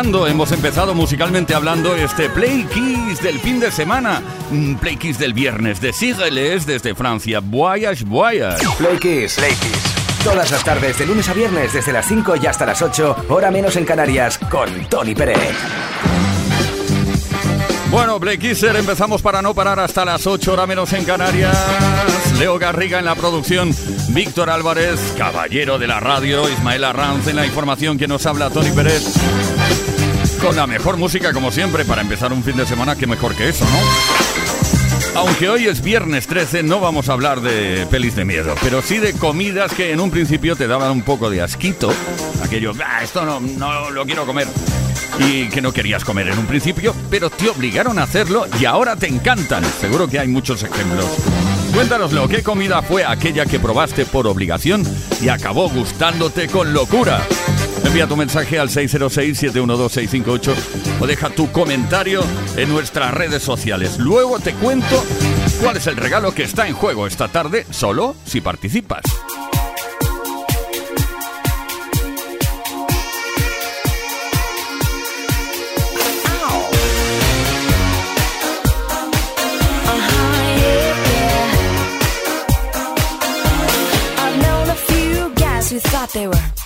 hemos empezado musicalmente hablando este Play Kiss del fin de semana. Mm, Play Kiss del viernes de Sigeles desde Francia. Voyage, voyage. Play Kiss. Play Kiss. Todas las tardes, de lunes a viernes, desde las 5 y hasta las 8, hora menos en Canarias, con Tony Pérez. Bueno, Play Kisser, empezamos para no parar hasta las 8, hora menos en Canarias. Leo Garriga en la producción, Víctor Álvarez, caballero de la radio, Ismael Arranz en la información que nos habla Tony Pérez con la mejor música como siempre para empezar un fin de semana que mejor que eso, ¿no? Aunque hoy es viernes 13, no vamos a hablar de pelis de miedo, pero sí de comidas que en un principio te daban un poco de asquito. Aquello, ah, esto no, no lo quiero comer. Y que no querías comer en un principio, pero te obligaron a hacerlo y ahora te encantan. Seguro que hay muchos ejemplos. Cuéntanoslo, ¿qué comida fue aquella que probaste por obligación y acabó gustándote con locura? Envía tu mensaje al 606-712-658 o deja tu comentario en nuestras redes sociales. Luego te cuento cuál es el regalo que está en juego esta tarde, solo si participas.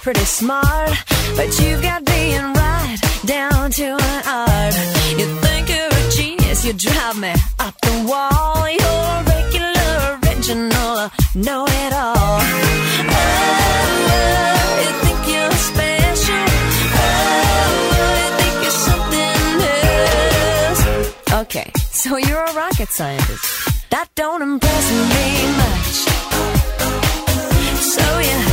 Pretty smart, but you've got being right down to an art. You think you're a genius, you drive me up the wall. You're a regular, original, know it all. Oh, you think you're special? Oh, you think you're something else? Okay, so you're a rocket scientist. That don't impress me much. So you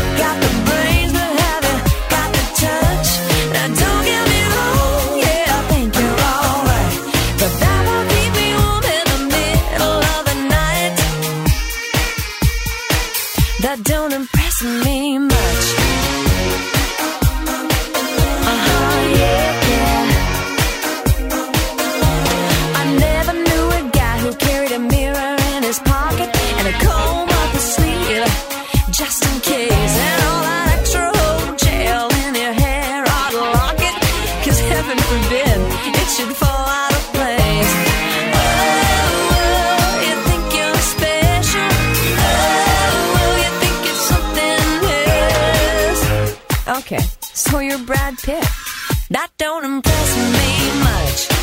don't impress me you're Brad Pitt. That don't impress me much.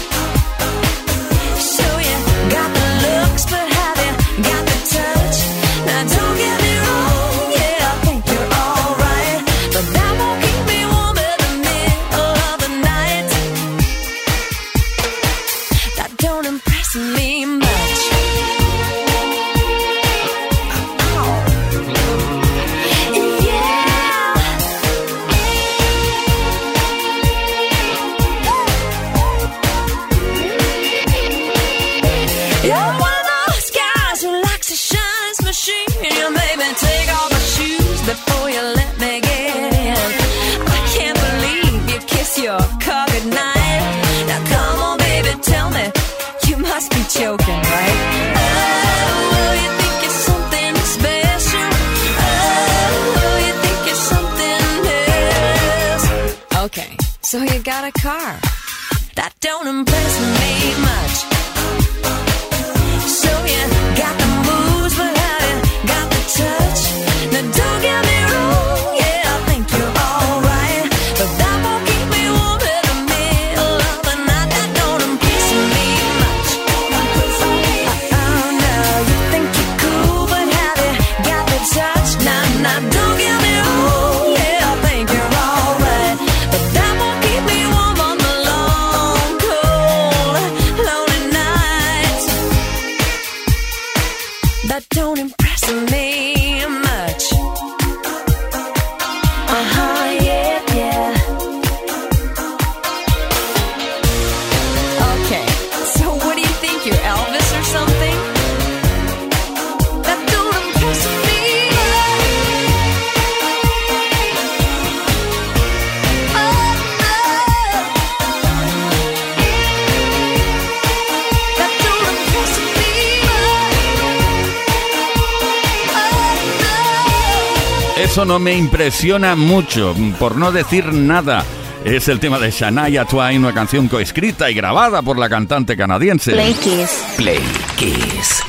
no me impresiona mucho, por no decir nada. Es el tema de Shania Twain, una canción coescrita y grabada por la cantante canadiense. Play Kiss. Play Kiss.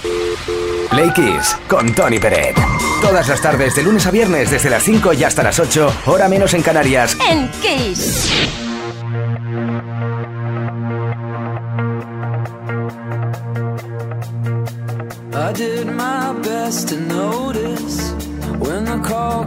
Play Kiss con Tony Peret. Todas las tardes, de lunes a viernes, desde las 5 y hasta las 8, hora menos en Canarias. En Kiss.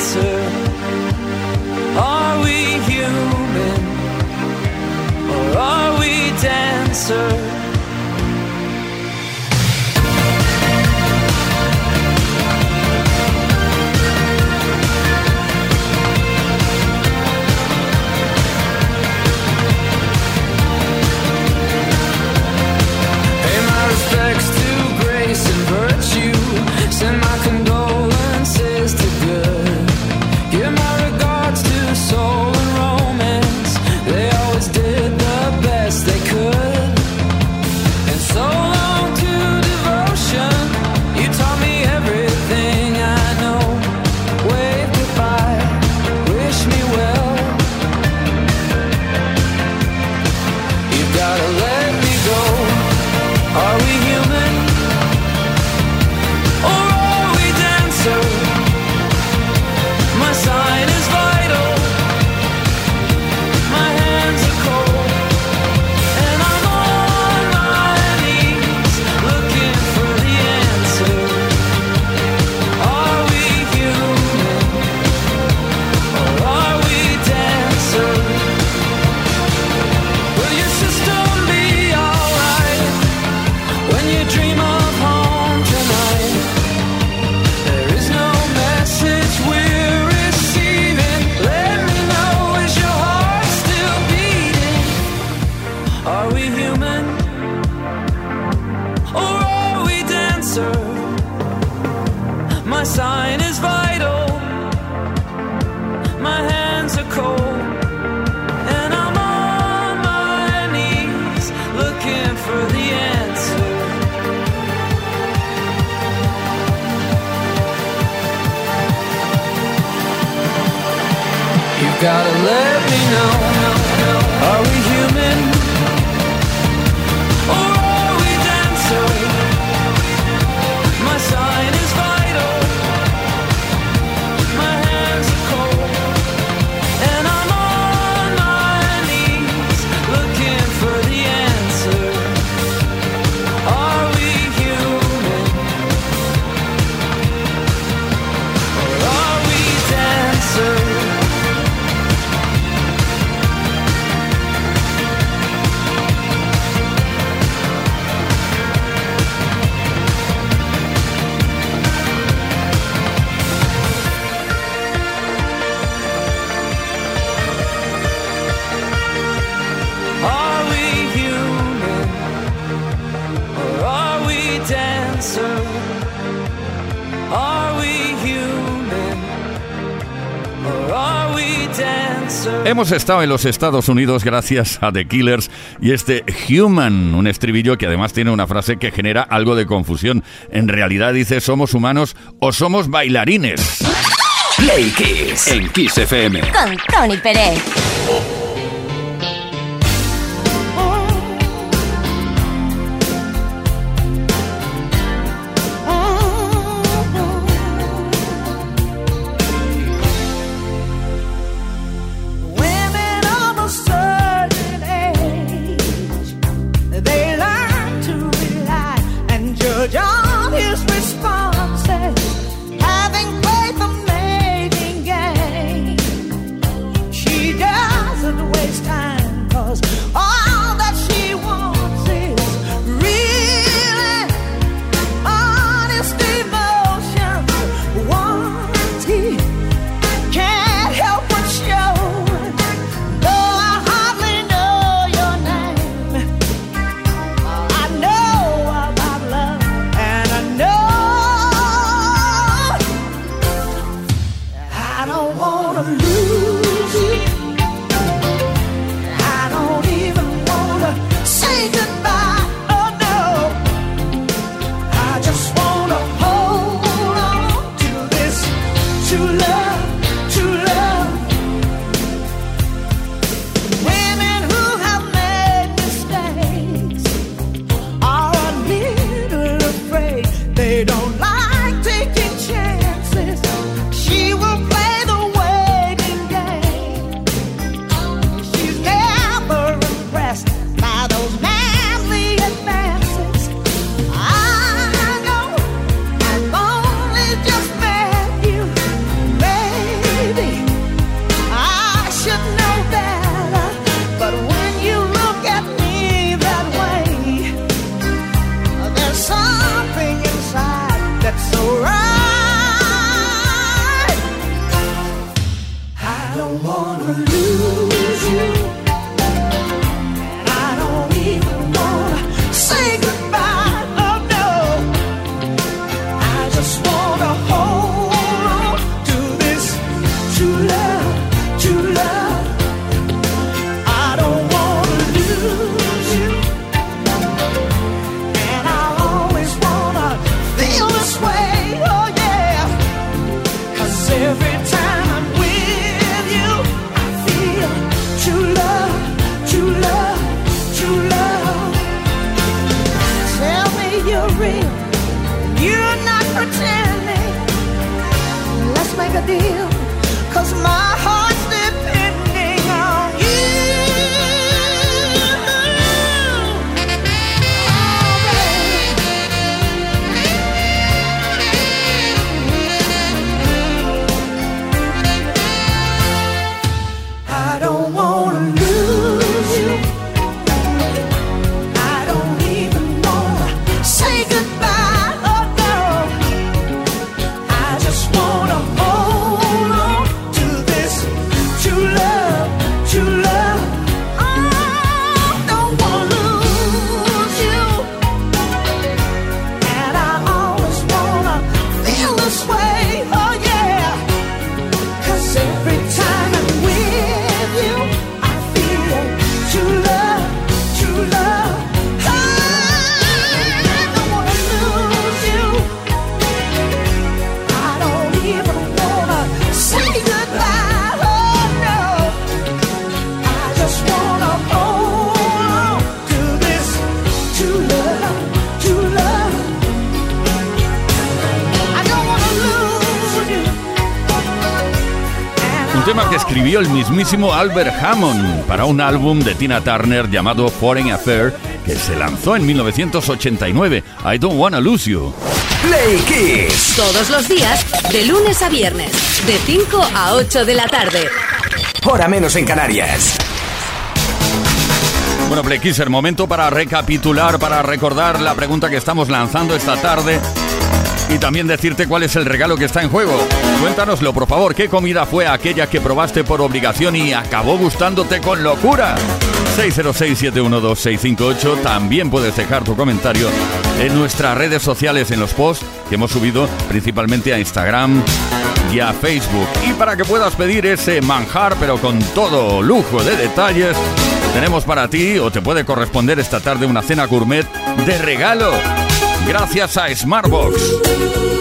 answer Are we human or are we dancers? Hemos estado en los Estados Unidos gracias a The Killers y este Human, un estribillo que además tiene una frase que genera algo de confusión. En realidad dice somos humanos o somos bailarines. Play Kiss en Kiss FM con Tony Pérez. Mismísimo Albert Hammond para un álbum de Tina Turner llamado Foreign Affair que se lanzó en 1989. I Don't Wanna Lose You. Play Kiss. Todos los días, de lunes a viernes, de 5 a 8 de la tarde. Hora menos en Canarias. Bueno, Play Kisser, momento para recapitular, para recordar la pregunta que estamos lanzando esta tarde y también decirte cuál es el regalo que está en juego. Cuéntanoslo, por favor, ¿qué comida fue aquella que probaste por obligación y acabó gustándote con locura? 606-712-658. También puedes dejar tu comentario en nuestras redes sociales, en los posts que hemos subido principalmente a Instagram y a Facebook. Y para que puedas pedir ese manjar, pero con todo lujo de detalles, tenemos para ti o te puede corresponder esta tarde una cena gourmet de regalo. Gracias a Smartbox.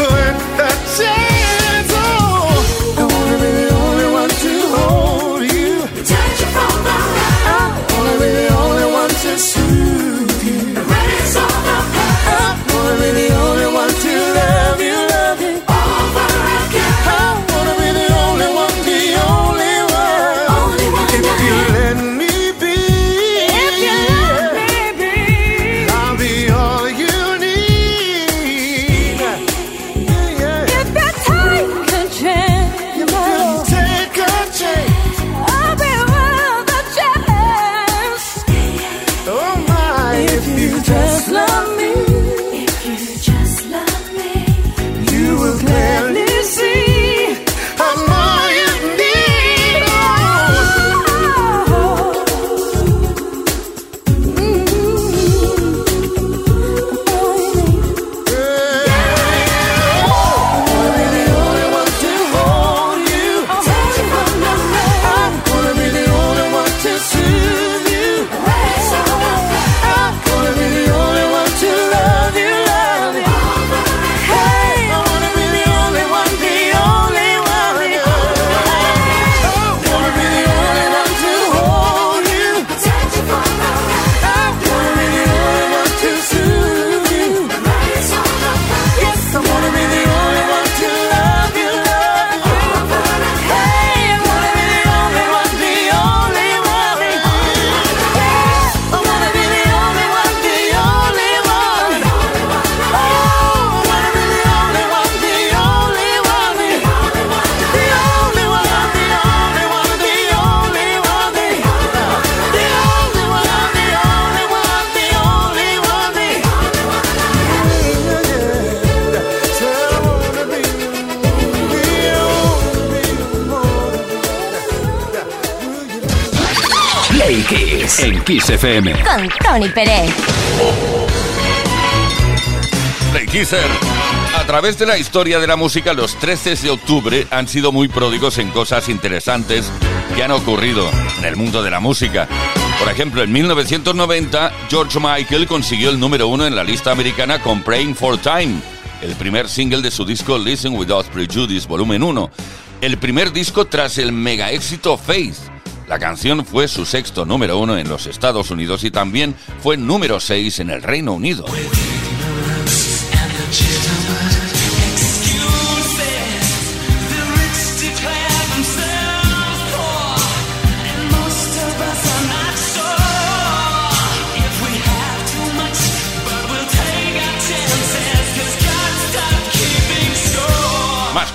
could that En Kiss FM. Con Tony Pérez. Play Kisser. A través de la historia de la música, los 13 de octubre han sido muy pródigos en cosas interesantes que han ocurrido en el mundo de la música. Por ejemplo, en 1990, George Michael consiguió el número uno en la lista americana con Praying for Time, el primer single de su disco Listen Without Prejudice, volumen 1. El primer disco tras el mega éxito Faith. La canción fue su sexto número uno en los Estados Unidos y también fue número 6 en el Reino Unido.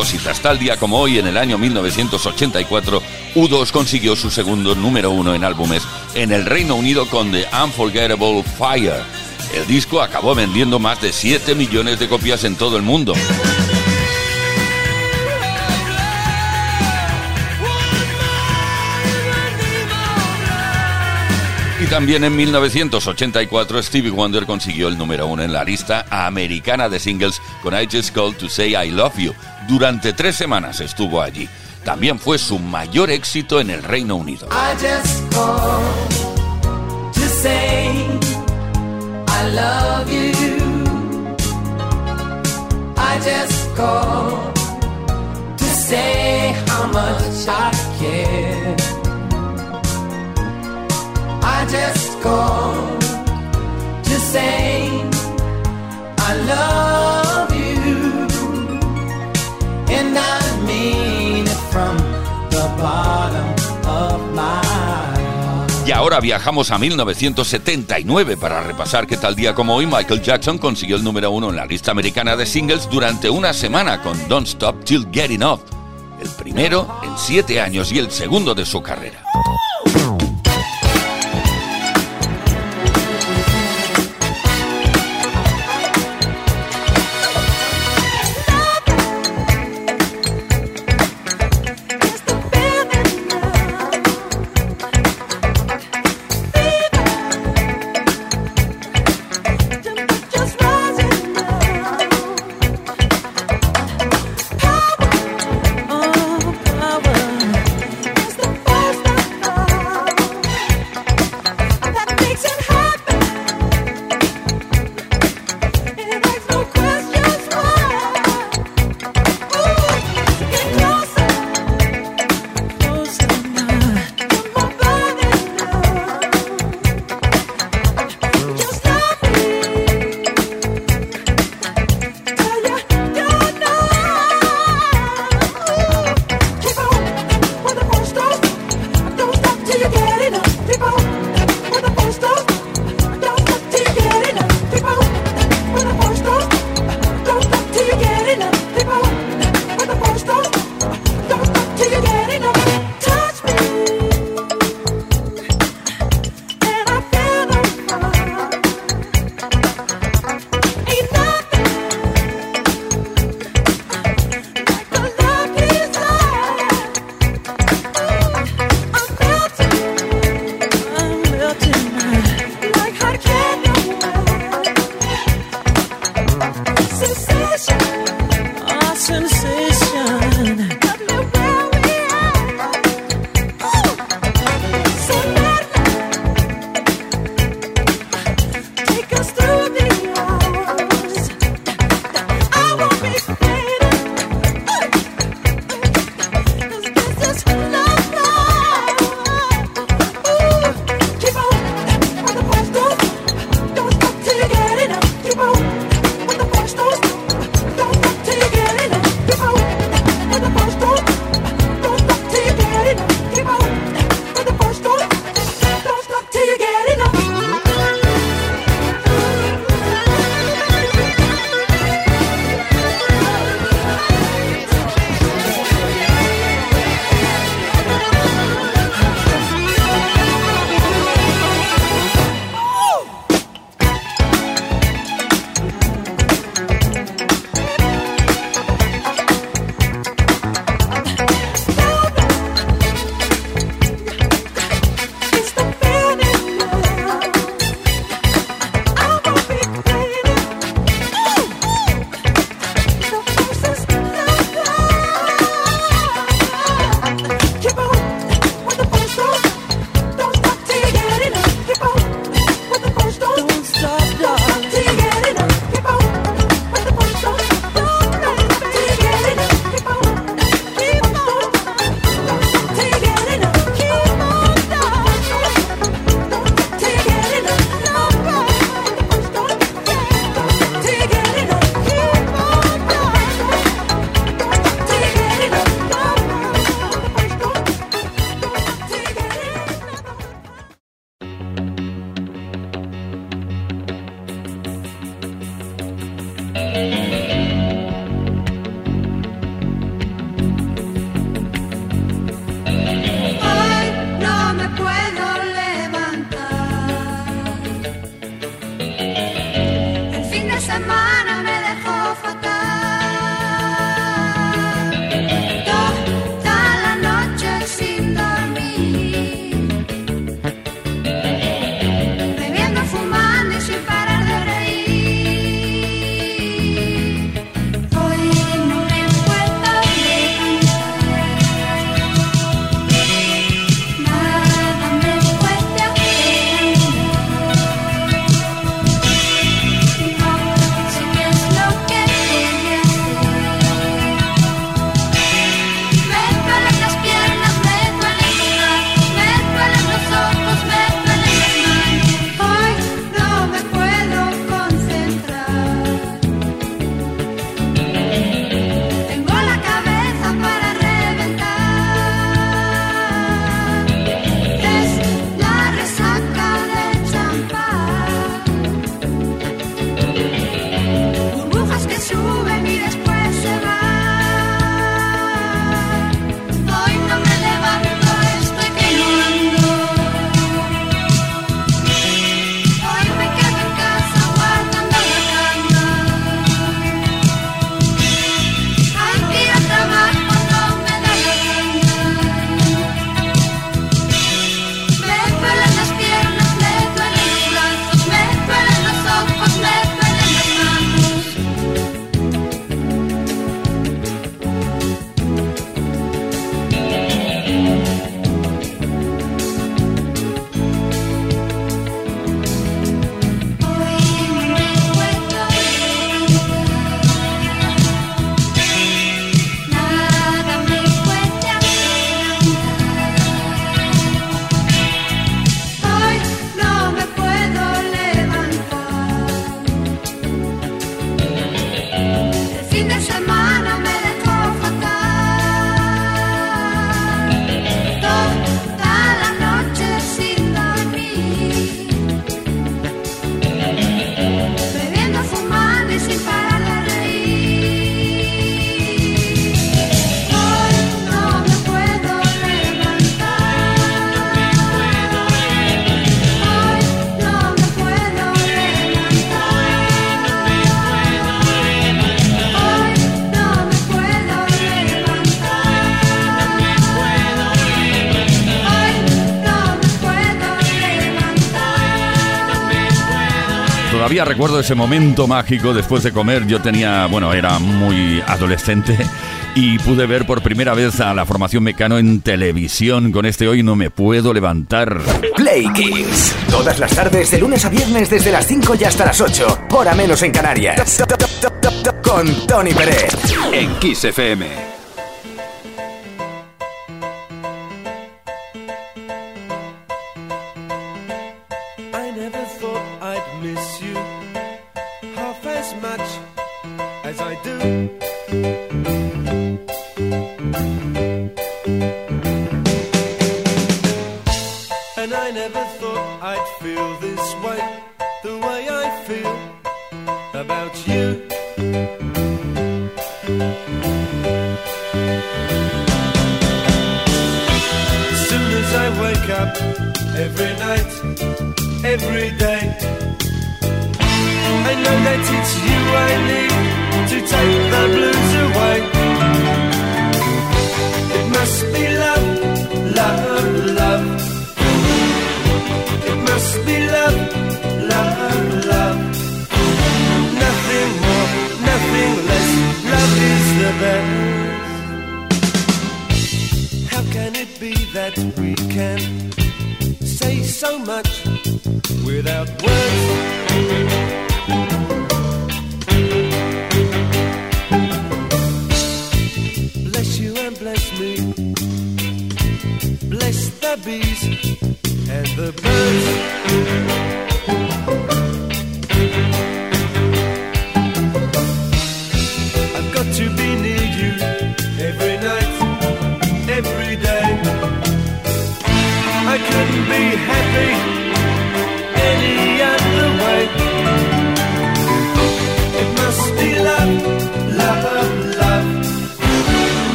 Cositas, tal día como hoy, en el año 1984, U2 consiguió su segundo número uno en álbumes en el Reino Unido con The Unforgettable Fire. El disco acabó vendiendo más de 7 millones de copias en todo el mundo. Y también en 1984 Stevie Wonder consiguió el número uno en la lista americana de singles con I Just Called to Say I Love You. Durante tres semanas estuvo allí. También fue su mayor éxito en el Reino Unido. Just to say I love Y ahora viajamos a 1979 para repasar que tal día como hoy Michael Jackson consiguió el número uno en la lista americana de singles durante una semana con Don't Stop Till Getting Off, el primero en siete años y el segundo de su carrera. semana. recuerdo ese momento mágico después de comer. Yo tenía, bueno, era muy adolescente y pude ver por primera vez a la formación Mecano en televisión. Con este hoy no me puedo levantar. Play Kids. Todas las tardes, de lunes a viernes, desde las 5 y hasta las 8. Hora menos en Canarias. Con Tony Pérez. En Kiss FM. as I do.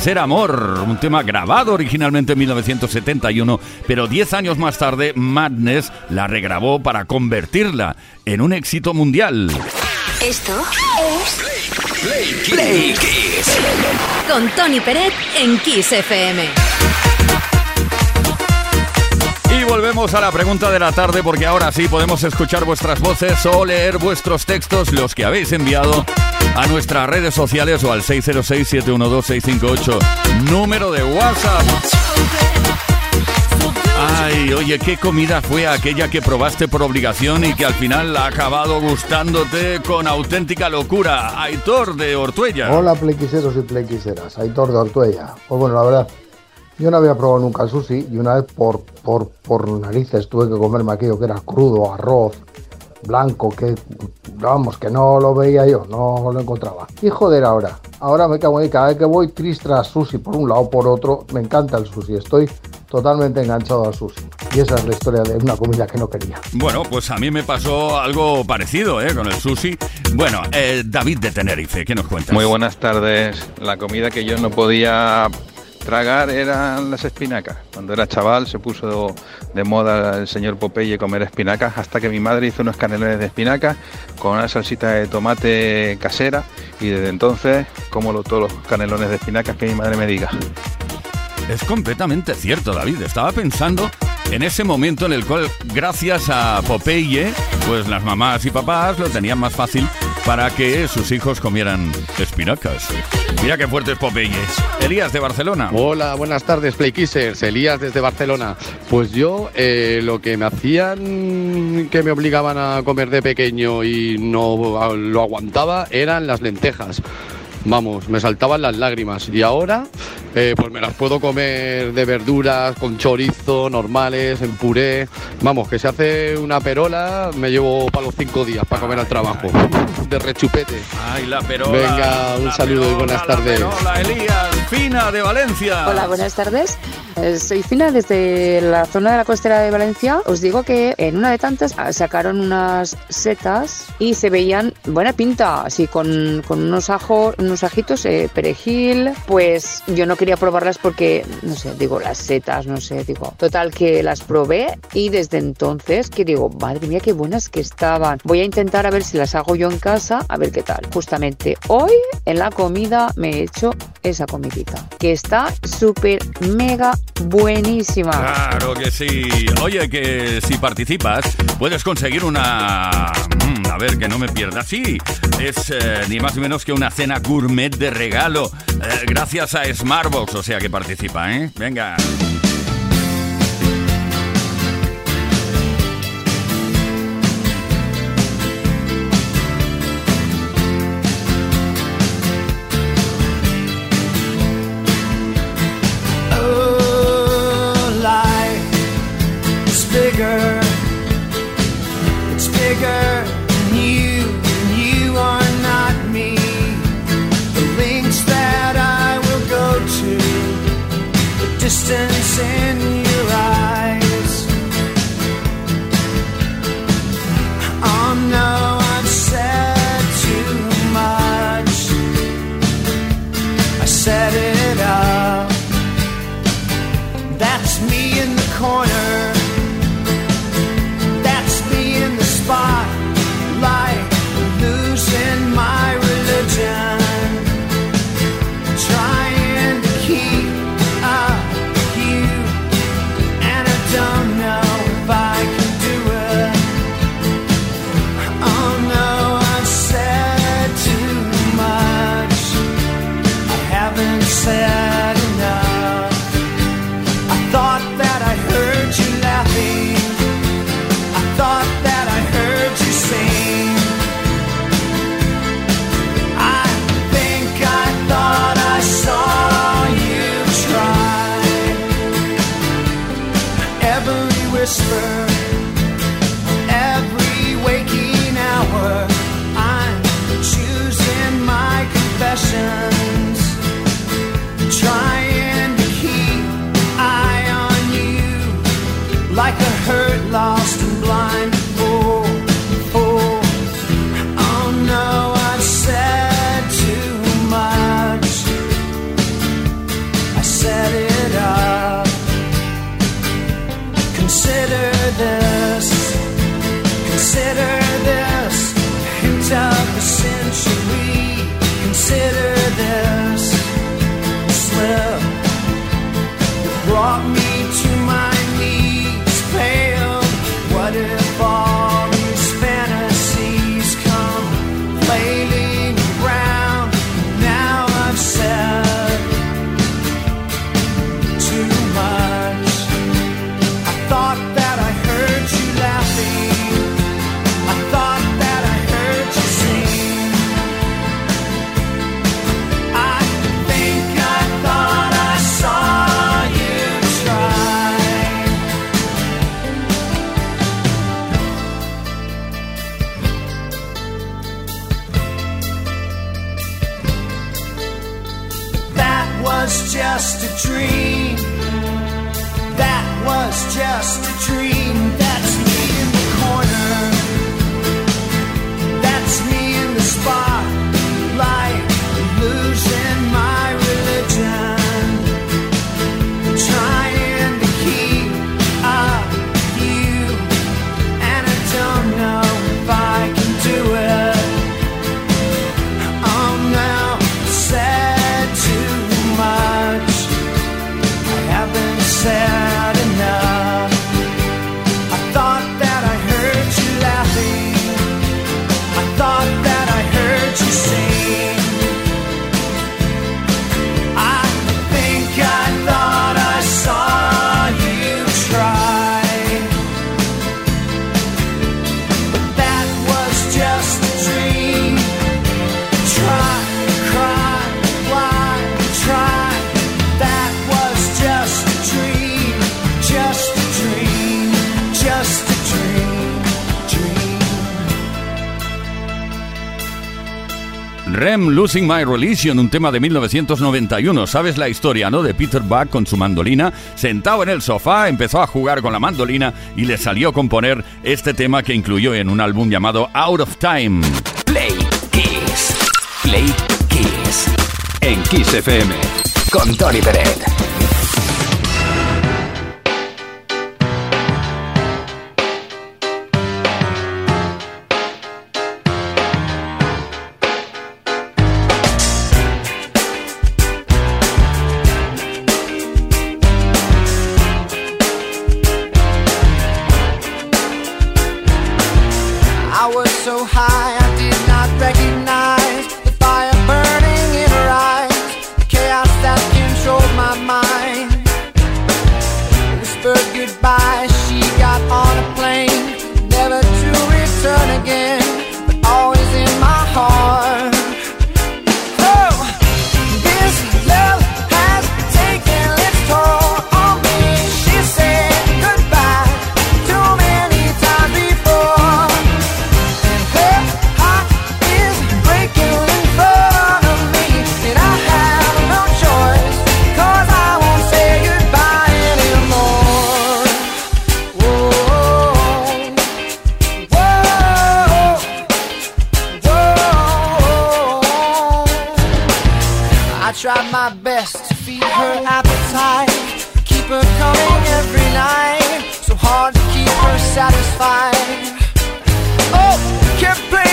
Ser amor, un tema grabado originalmente en 1971, pero 10 años más tarde Madness la regrabó para convertirla en un éxito mundial. Esto es Play Kiss. con Tony Peret en Kiss FM. Y volvemos a la pregunta de la tarde porque ahora sí podemos escuchar vuestras voces o leer vuestros textos, los que habéis enviado a nuestras redes sociales o al 606-712-658, número de WhatsApp. Ay, oye, ¿qué comida fue aquella que probaste por obligación y que al final ha acabado gustándote con auténtica locura? Aitor de Ortuella. Hola playquiseros y playquiseras, Aitor de Ortuella. Pues bueno, la verdad, yo no había probado nunca sushi y una vez por, por, por narices tuve que comerme aquello que era crudo, arroz, blanco, que vamos, que no lo veía yo, no lo encontraba. Y joder ahora, ahora me cago en cada vez que voy tristra sushi por un lado por otro, me encanta el sushi, estoy totalmente enganchado al sushi. Y esa es la historia de una comida que no quería. Bueno, pues a mí me pasó algo parecido ¿eh? con el sushi. Bueno, eh, David de Tenerife, ¿qué nos cuentas? Muy buenas tardes. La comida que yo no podía tragar eran las espinacas. Cuando era chaval se puso de moda el señor Popeye comer espinacas hasta que mi madre hizo unos canelones de espinacas con una salsita de tomate casera y desde entonces como lo- todos los canelones de espinacas que mi madre me diga. Es completamente cierto, David. Estaba pensando en ese momento en el cual, gracias a Popeye, pues las mamás y papás lo tenían más fácil para que sus hijos comieran espinacas. Mira qué fuerte es Popeye. Elías de Barcelona. Hola, buenas tardes, Playkissers. Elías desde Barcelona. Pues yo, eh, lo que me hacían que me obligaban a comer de pequeño y no lo aguantaba eran las lentejas. Vamos, me saltaban las lágrimas. Y ahora, eh, pues me las puedo comer de verduras, con chorizo, normales, en puré. Vamos, que se hace una perola, me llevo para los cinco días para comer al trabajo. De rechupete. Ay, la perola. Venga, un la saludo y buenas la tardes. perola, Elías, Fina de Valencia. Hola, buenas tardes. Eh, Soy Fina desde la zona de la costera de Valencia. Os digo que en una de tantas ah, sacaron unas setas y se veían buena pinta, así con, con unos ajos, unos ajitos, eh, perejil. Pues yo no quería probarlas porque, no sé, digo, las setas, no sé, digo. Total que las probé y desde entonces que digo, madre mía, qué buenas que estaban. Voy a intentar a ver si las hago yo en casa, a ver qué tal. Justamente hoy en la comida me he hecho esa comidita, que está súper mega buenísima. Claro que sí. Oye, que si participas, puedes conseguir una... mm, a ver, que no me pierda. Sí, es eh, ni más ni menos que una cena gourmet de regalo, eh, gracias a Smartbox, o sea que participa, ¿eh? Venga. Rem Losing My Religion, un tema de 1991. Sabes la historia, ¿no? De Peter Buck con su mandolina, sentado en el sofá, empezó a jugar con la mandolina y le salió a componer este tema que incluyó en un álbum llamado Out of Time. Play Kiss. Play Kiss. En Kiss FM. Con Tony Pérez. try my best to feed her appetite. Keep her coming every night. So hard to keep her satisfied. Oh, can't play.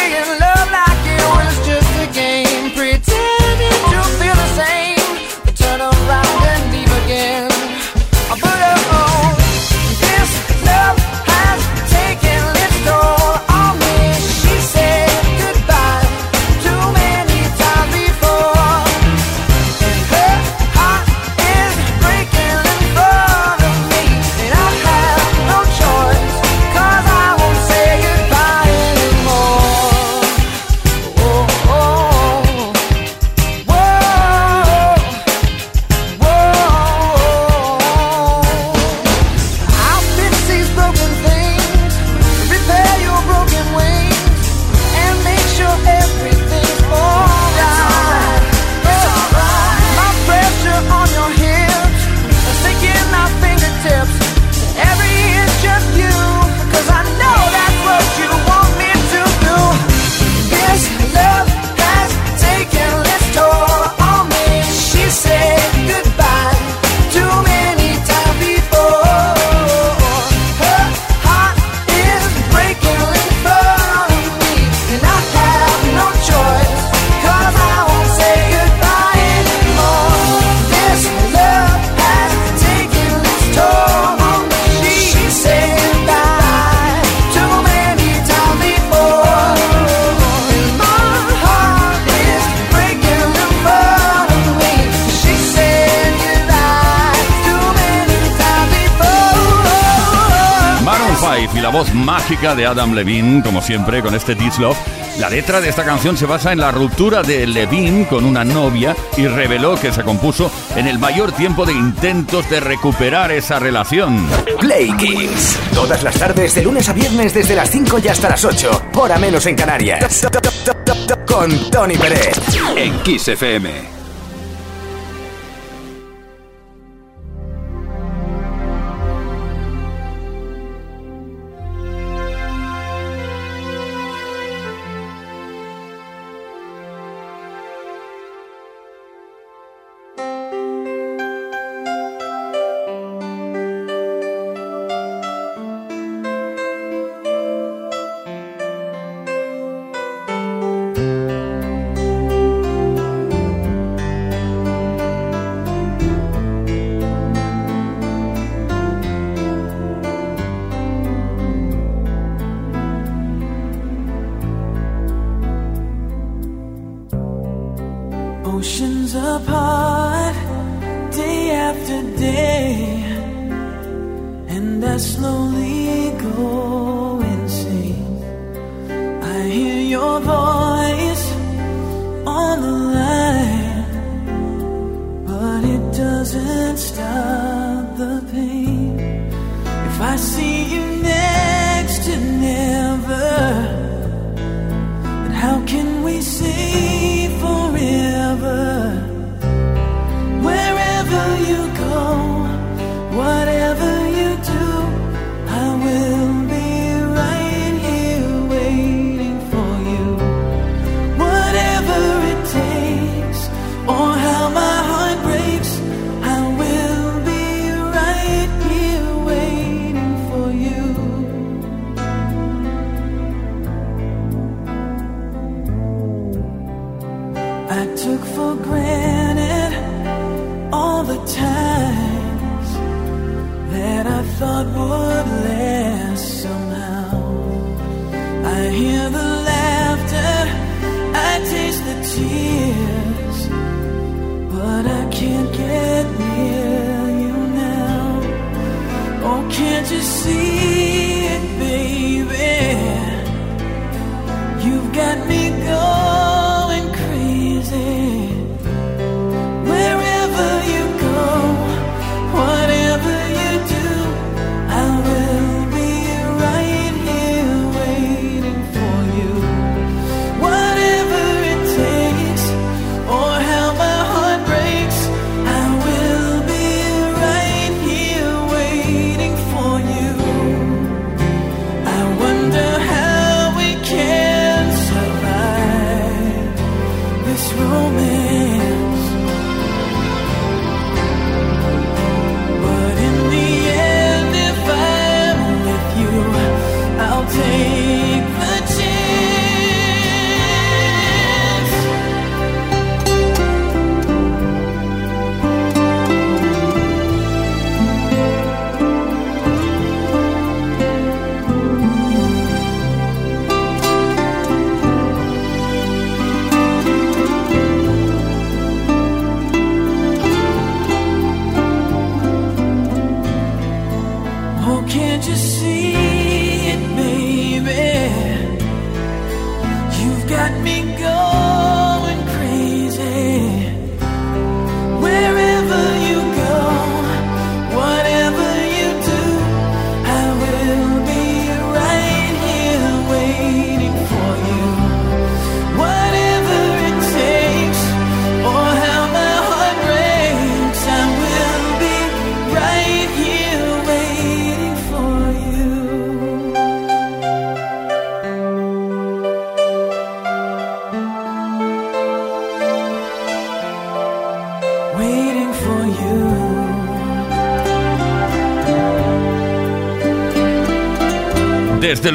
mágica de Adam Levine, como siempre, con este This Love. La letra de esta canción se basa en la ruptura de Levine con una novia y reveló que se compuso en el mayor tiempo de intentos de recuperar esa relación. Play Kings. Todas las tardes, de lunes a viernes, desde las 5 y hasta las 8. Hora menos en Canarias. Con Tony Pérez. En Kiss FM.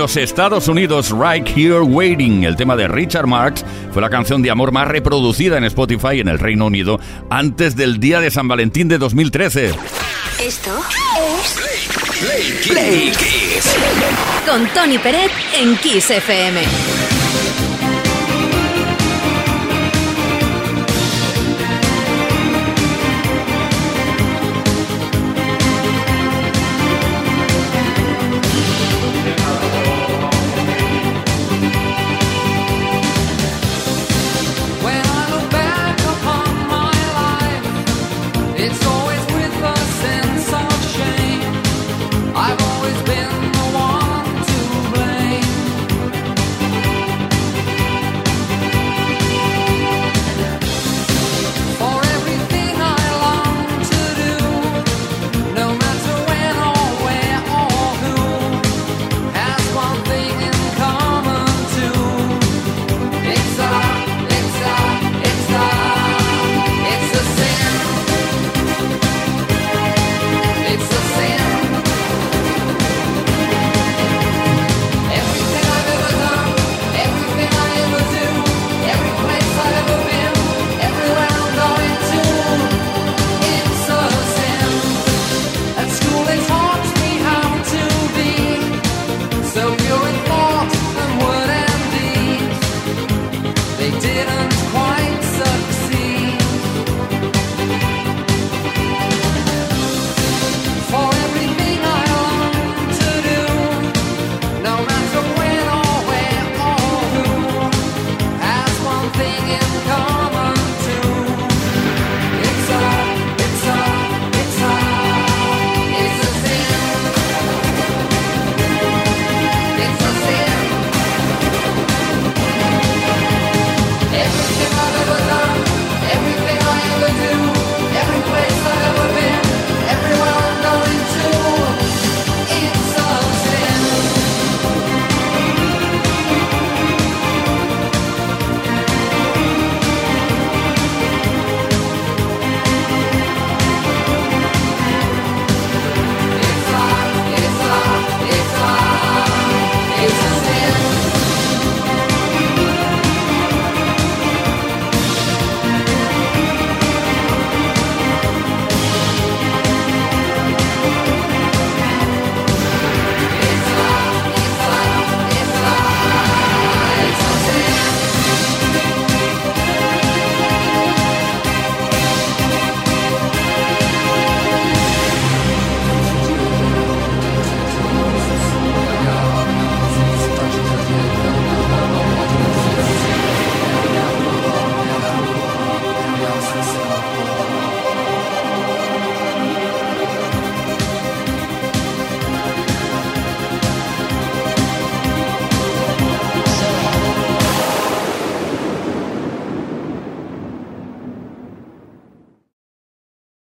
Los Estados Unidos, Right Here Waiting, el tema de Richard Marx, fue la canción de amor más reproducida en Spotify en el Reino Unido antes del día de San Valentín de 2013. Esto es Play Kiss. con Tony Peret en Kiss FM.